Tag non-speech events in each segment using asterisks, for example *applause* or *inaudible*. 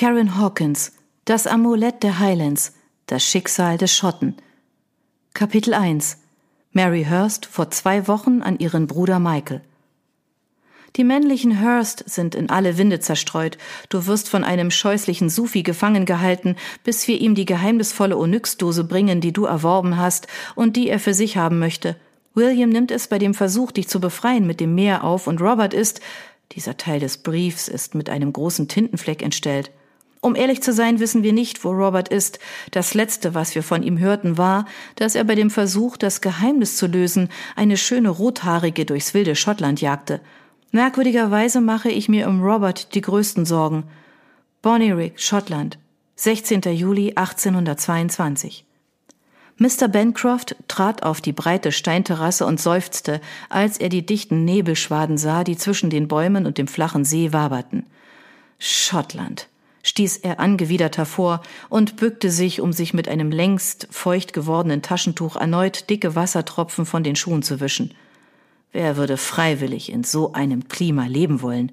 Karen Hawkins, das Amulett der Highlands, das Schicksal des Schotten. Kapitel 1 Mary Hurst vor zwei Wochen an ihren Bruder Michael. Die männlichen Hurst sind in alle Winde zerstreut. Du wirst von einem scheußlichen Sufi gefangen gehalten, bis wir ihm die geheimnisvolle Onyxdose bringen, die du erworben hast und die er für sich haben möchte. William nimmt es bei dem Versuch, dich zu befreien, mit dem Meer auf und Robert ist, dieser Teil des Briefs ist mit einem großen Tintenfleck entstellt. Um ehrlich zu sein, wissen wir nicht, wo Robert ist. Das Letzte, was wir von ihm hörten, war, dass er bei dem Versuch, das Geheimnis zu lösen, eine schöne Rothaarige durchs wilde Schottland jagte. Merkwürdigerweise mache ich mir um Robert die größten Sorgen. Bonnyrigg, Schottland, 16. Juli 1822. Mr. Bancroft trat auf die breite Steinterrasse und seufzte, als er die dichten Nebelschwaden sah, die zwischen den Bäumen und dem flachen See waberten. Schottland, stieß er angewidert hervor und bückte sich, um sich mit einem längst feucht gewordenen Taschentuch erneut dicke Wassertropfen von den Schuhen zu wischen. Wer würde freiwillig in so einem Klima leben wollen?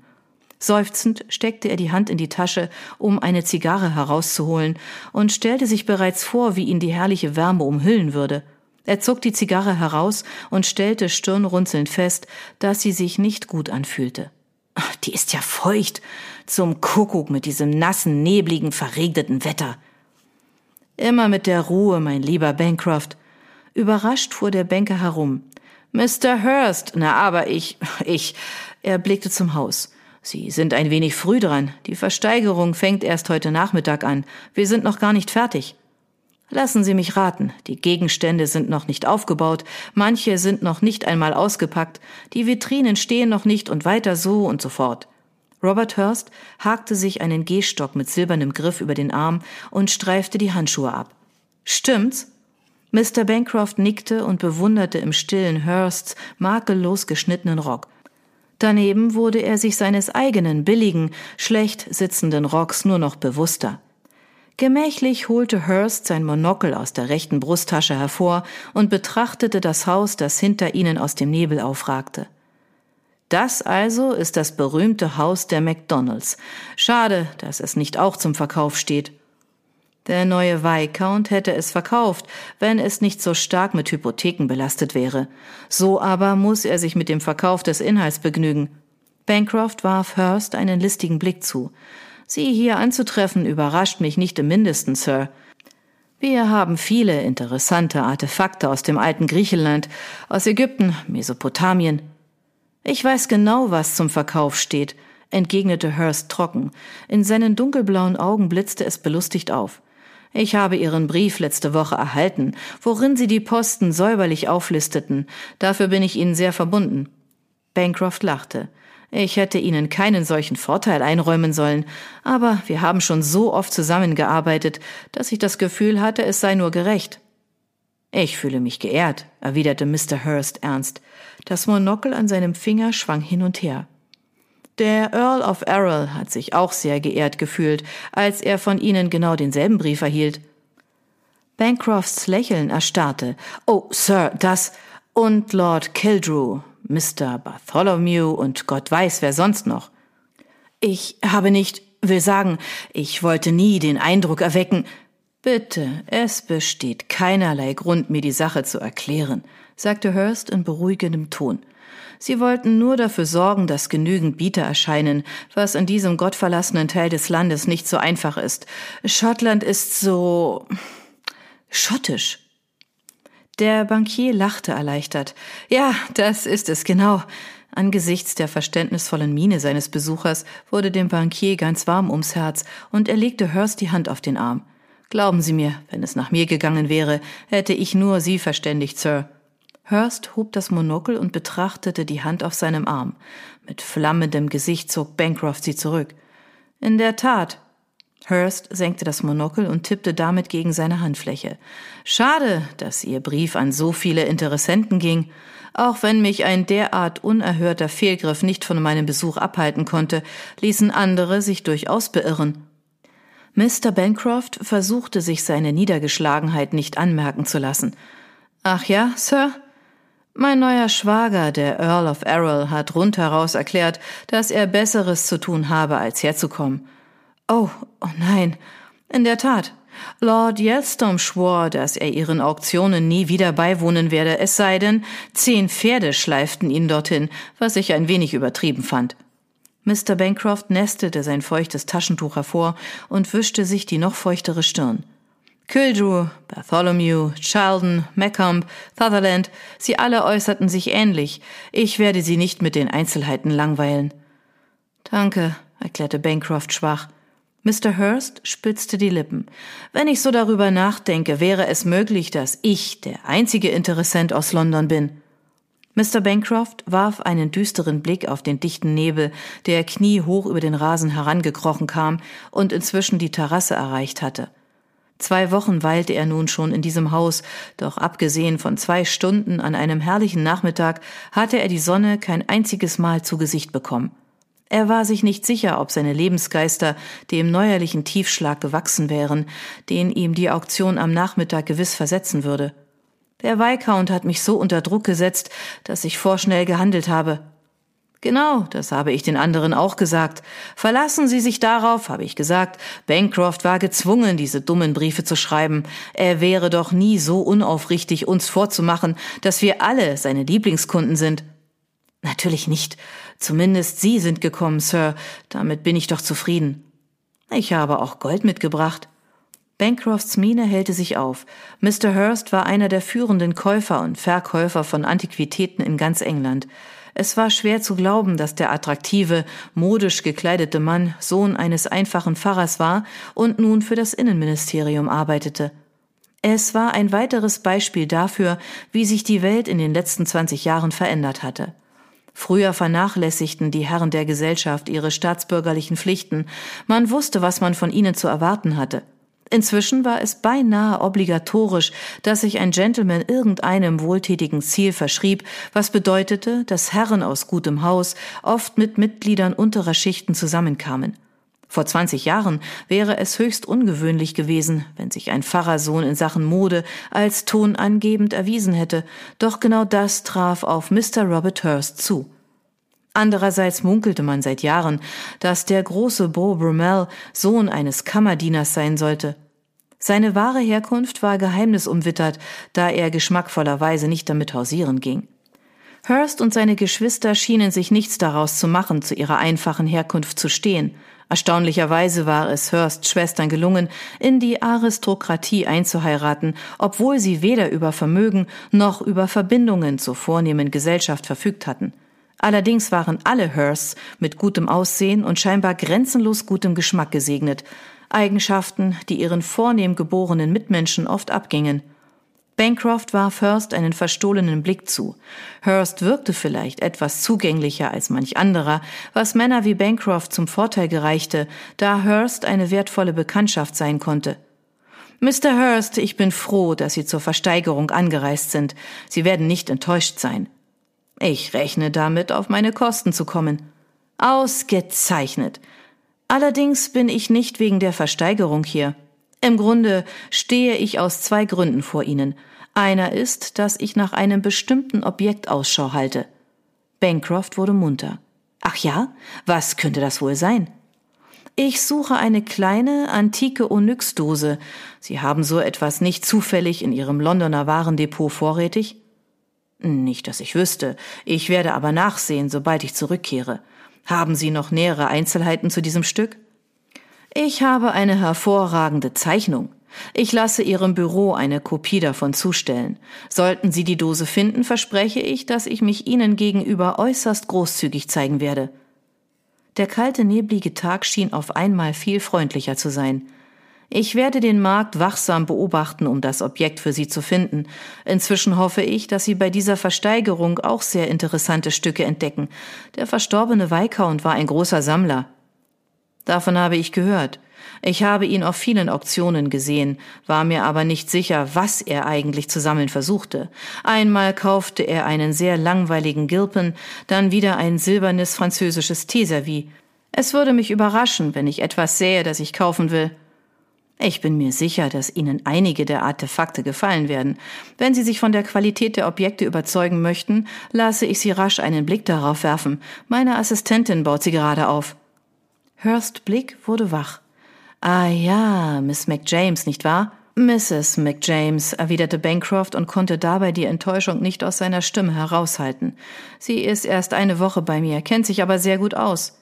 Seufzend steckte er die Hand in die Tasche, um eine Zigarre herauszuholen, und stellte sich bereits vor, wie ihn die herrliche Wärme umhüllen würde. Er zog die Zigarre heraus und stellte stirnrunzelnd fest, dass sie sich nicht gut anfühlte. Die ist ja feucht. Zum Kuckuck mit diesem nassen, nebligen, verregneten Wetter. Immer mit der Ruhe, mein lieber Bancroft. Überrascht fuhr der Banker herum. Mr. Hurst, na aber ich, *laughs* ich. Er blickte zum Haus. Sie sind ein wenig früh dran. Die Versteigerung fängt erst heute Nachmittag an. Wir sind noch gar nicht fertig. Lassen Sie mich raten, die Gegenstände sind noch nicht aufgebaut, manche sind noch nicht einmal ausgepackt, die Vitrinen stehen noch nicht und weiter so und so fort. Robert Hurst hakte sich einen Gehstock mit silbernem Griff über den Arm und streifte die Handschuhe ab. Stimmt's? Mr. Bancroft nickte und bewunderte im stillen Hursts makellos geschnittenen Rock. Daneben wurde er sich seines eigenen billigen, schlecht sitzenden Rocks nur noch bewusster. Gemächlich holte Hurst sein Monokel aus der rechten Brusttasche hervor und betrachtete das Haus, das hinter ihnen aus dem Nebel aufragte. Das also ist das berühmte Haus der McDonalds. Schade, dass es nicht auch zum Verkauf steht. Der neue Viscount hätte es verkauft, wenn es nicht so stark mit Hypotheken belastet wäre. So aber muss er sich mit dem Verkauf des Inhalts begnügen. Bancroft warf Hurst einen listigen Blick zu. Sie hier anzutreffen überrascht mich nicht im mindesten, Sir. Wir haben viele interessante Artefakte aus dem alten Griechenland, aus Ägypten, Mesopotamien. Ich weiß genau, was zum Verkauf steht, entgegnete Hurst trocken. In seinen dunkelblauen Augen blitzte es belustigt auf. Ich habe Ihren Brief letzte Woche erhalten, worin Sie die Posten säuberlich auflisteten. Dafür bin ich Ihnen sehr verbunden. Bancroft lachte. Ich hätte Ihnen keinen solchen Vorteil einräumen sollen, aber wir haben schon so oft zusammengearbeitet, dass ich das Gefühl hatte, es sei nur gerecht. Ich fühle mich geehrt, erwiderte Mr. Hurst ernst. Das Monokel an seinem Finger schwang hin und her. Der Earl of Errol hat sich auch sehr geehrt gefühlt, als er von Ihnen genau denselben Brief erhielt. Bancrofts Lächeln erstarrte. Oh, Sir, das und Lord Kildrew, Mr. Bartholomew und Gott weiß wer sonst noch. Ich habe nicht, will sagen, ich wollte nie den Eindruck erwecken. Bitte, es besteht keinerlei Grund, mir die Sache zu erklären, sagte Hurst in beruhigendem Ton. Sie wollten nur dafür sorgen, dass genügend Bieter erscheinen, was in diesem gottverlassenen Teil des Landes nicht so einfach ist. Schottland ist so schottisch. Der Bankier lachte erleichtert. Ja, das ist es genau. Angesichts der verständnisvollen Miene seines Besuchers wurde dem Bankier ganz warm ums Herz und er legte Hurst die Hand auf den Arm. Glauben Sie mir, wenn es nach mir gegangen wäre, hätte ich nur Sie verständigt, Sir. Hurst hob das Monokel und betrachtete die Hand auf seinem Arm. Mit flammendem Gesicht zog Bancroft sie zurück. In der Tat. Hurst senkte das Monokel und tippte damit gegen seine Handfläche. Schade, dass Ihr Brief an so viele Interessenten ging. Auch wenn mich ein derart unerhörter Fehlgriff nicht von meinem Besuch abhalten konnte, ließen andere sich durchaus beirren. Mr. Bancroft versuchte sich seine Niedergeschlagenheit nicht anmerken zu lassen. Ach ja, Sir? Mein neuer Schwager, der Earl of Errol, hat rundheraus erklärt, dass er Besseres zu tun habe, als herzukommen. Oh, oh nein. In der Tat. Lord Yelstone schwor, dass er ihren Auktionen nie wieder beiwohnen werde, es sei denn, zehn Pferde schleiften ihn dorthin, was ich ein wenig übertrieben fand. Mr. Bancroft nestelte sein feuchtes Taschentuch hervor und wischte sich die noch feuchtere Stirn. Kildrew, Bartholomew, Sheldon, Macomb, Sutherland, sie alle äußerten sich ähnlich. Ich werde sie nicht mit den Einzelheiten langweilen. Danke, erklärte Bancroft schwach. Mr. Hurst spitzte die Lippen. Wenn ich so darüber nachdenke, wäre es möglich, dass ich der einzige Interessent aus London bin. Mr. Bancroft warf einen düsteren Blick auf den dichten Nebel, der kniehoch über den Rasen herangekrochen kam und inzwischen die Terrasse erreicht hatte. Zwei Wochen weilte er nun schon in diesem Haus, doch abgesehen von zwei Stunden an einem herrlichen Nachmittag hatte er die Sonne kein einziges Mal zu Gesicht bekommen. Er war sich nicht sicher, ob seine Lebensgeister dem neuerlichen Tiefschlag gewachsen wären, den ihm die Auktion am Nachmittag gewiss versetzen würde. Der Viscount hat mich so unter Druck gesetzt, dass ich vorschnell gehandelt habe. Genau, das habe ich den anderen auch gesagt. Verlassen Sie sich darauf, habe ich gesagt. Bancroft war gezwungen, diese dummen Briefe zu schreiben. Er wäre doch nie so unaufrichtig, uns vorzumachen, dass wir alle seine Lieblingskunden sind. Natürlich nicht. Zumindest Sie sind gekommen, Sir. Damit bin ich doch zufrieden. Ich habe auch Gold mitgebracht. Bancrofts Miene hellte sich auf. Mr. Hurst war einer der führenden Käufer und Verkäufer von Antiquitäten in ganz England. Es war schwer zu glauben, dass der attraktive, modisch gekleidete Mann Sohn eines einfachen Pfarrers war und nun für das Innenministerium arbeitete. Es war ein weiteres Beispiel dafür, wie sich die Welt in den letzten 20 Jahren verändert hatte. Früher vernachlässigten die Herren der Gesellschaft ihre staatsbürgerlichen Pflichten. Man wusste, was man von ihnen zu erwarten hatte. Inzwischen war es beinahe obligatorisch, dass sich ein Gentleman irgendeinem wohltätigen Ziel verschrieb, was bedeutete, dass Herren aus gutem Haus oft mit Mitgliedern unterer Schichten zusammenkamen. Vor 20 Jahren wäre es höchst ungewöhnlich gewesen, wenn sich ein Pfarrersohn in Sachen Mode als tonangebend erwiesen hätte, doch genau das traf auf Mr. Robert Hurst zu. Andererseits munkelte man seit Jahren, dass der große Beau Brummel Sohn eines Kammerdieners sein sollte. Seine wahre Herkunft war geheimnisumwittert, da er geschmackvollerweise nicht damit hausieren ging. Hurst und seine Geschwister schienen sich nichts daraus zu machen, zu ihrer einfachen Herkunft zu stehen. Erstaunlicherweise war es Hursts Schwestern gelungen, in die Aristokratie einzuheiraten, obwohl sie weder über Vermögen noch über Verbindungen zur vornehmen Gesellschaft verfügt hatten. Allerdings waren alle Hursts mit gutem Aussehen und scheinbar grenzenlos gutem Geschmack gesegnet, Eigenschaften, die ihren vornehm geborenen Mitmenschen oft abgingen. Bancroft warf Hurst einen verstohlenen Blick zu. Hurst wirkte vielleicht etwas zugänglicher als manch anderer, was Männer wie Bancroft zum Vorteil gereichte, da Hurst eine wertvolle Bekanntschaft sein konnte. Mr. Hurst, ich bin froh, dass Sie zur Versteigerung angereist sind. Sie werden nicht enttäuscht sein. Ich rechne damit, auf meine Kosten zu kommen. Ausgezeichnet. Allerdings bin ich nicht wegen der Versteigerung hier. Im Grunde stehe ich aus zwei Gründen vor Ihnen. Einer ist, dass ich nach einem bestimmten Objekt Ausschau halte. Bancroft wurde munter. Ach ja? Was könnte das wohl sein? Ich suche eine kleine, antike Onyxdose. Sie haben so etwas nicht zufällig in Ihrem Londoner Warendepot vorrätig? Nicht, dass ich wüsste. Ich werde aber nachsehen, sobald ich zurückkehre. Haben Sie noch nähere Einzelheiten zu diesem Stück? Ich habe eine hervorragende Zeichnung. Ich lasse Ihrem Büro eine Kopie davon zustellen. Sollten Sie die Dose finden, verspreche ich, dass ich mich Ihnen gegenüber äußerst großzügig zeigen werde. Der kalte, neblige Tag schien auf einmal viel freundlicher zu sein. Ich werde den Markt wachsam beobachten, um das Objekt für Sie zu finden. Inzwischen hoffe ich, dass Sie bei dieser Versteigerung auch sehr interessante Stücke entdecken. Der verstorbene Viscount war ein großer Sammler. Davon habe ich gehört. Ich habe ihn auf vielen Auktionen gesehen, war mir aber nicht sicher, was er eigentlich zu sammeln versuchte. Einmal kaufte er einen sehr langweiligen Gilpen, dann wieder ein silbernes französisches Teeservice. Es würde mich überraschen, wenn ich etwas sähe, das ich kaufen will. Ich bin mir sicher, dass Ihnen einige der Artefakte gefallen werden. Wenn Sie sich von der Qualität der Objekte überzeugen möchten, lasse ich Sie rasch einen Blick darauf werfen. Meine Assistentin baut sie gerade auf. Hurst Blick wurde wach. Ah ja, Miss McJames, nicht wahr? Mrs. McJames, erwiderte Bancroft und konnte dabei die Enttäuschung nicht aus seiner Stimme heraushalten. Sie ist erst eine Woche bei mir, kennt sich aber sehr gut aus.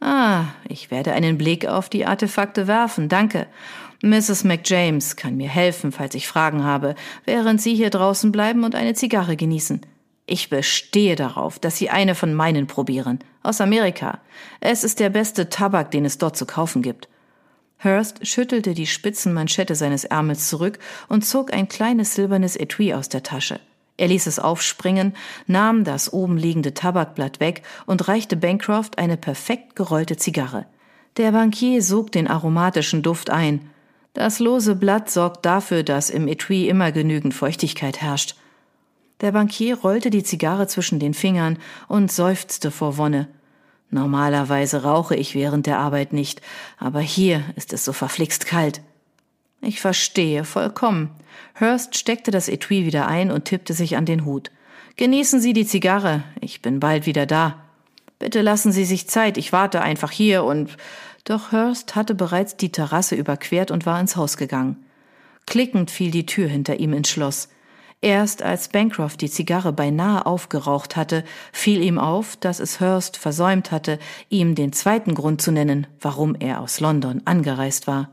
Ah, ich werde einen Blick auf die Artefakte werfen, danke. Mrs. McJames kann mir helfen, falls ich Fragen habe, während Sie hier draußen bleiben und eine Zigarre genießen. Ich bestehe darauf, dass Sie eine von meinen probieren. Aus Amerika. Es ist der beste Tabak, den es dort zu kaufen gibt. Hurst schüttelte die Spitzenmanschette seines Ärmels zurück und zog ein kleines silbernes Etui aus der Tasche. Er ließ es aufspringen, nahm das oben liegende Tabakblatt weg und reichte Bancroft eine perfekt gerollte Zigarre. Der Bankier sog den aromatischen Duft ein. Das lose Blatt sorgt dafür, dass im Etui immer genügend Feuchtigkeit herrscht. Der Bankier rollte die Zigarre zwischen den Fingern und seufzte vor Wonne. Normalerweise rauche ich während der Arbeit nicht, aber hier ist es so verflixt kalt. Ich verstehe vollkommen. Hurst steckte das Etui wieder ein und tippte sich an den Hut. Genießen Sie die Zigarre, ich bin bald wieder da. Bitte lassen Sie sich Zeit, ich warte einfach hier und. Doch Hurst hatte bereits die Terrasse überquert und war ins Haus gegangen. Klickend fiel die Tür hinter ihm ins Schloss. Erst als Bancroft die Zigarre beinahe aufgeraucht hatte, fiel ihm auf, dass es Hurst versäumt hatte, ihm den zweiten Grund zu nennen, warum er aus London angereist war.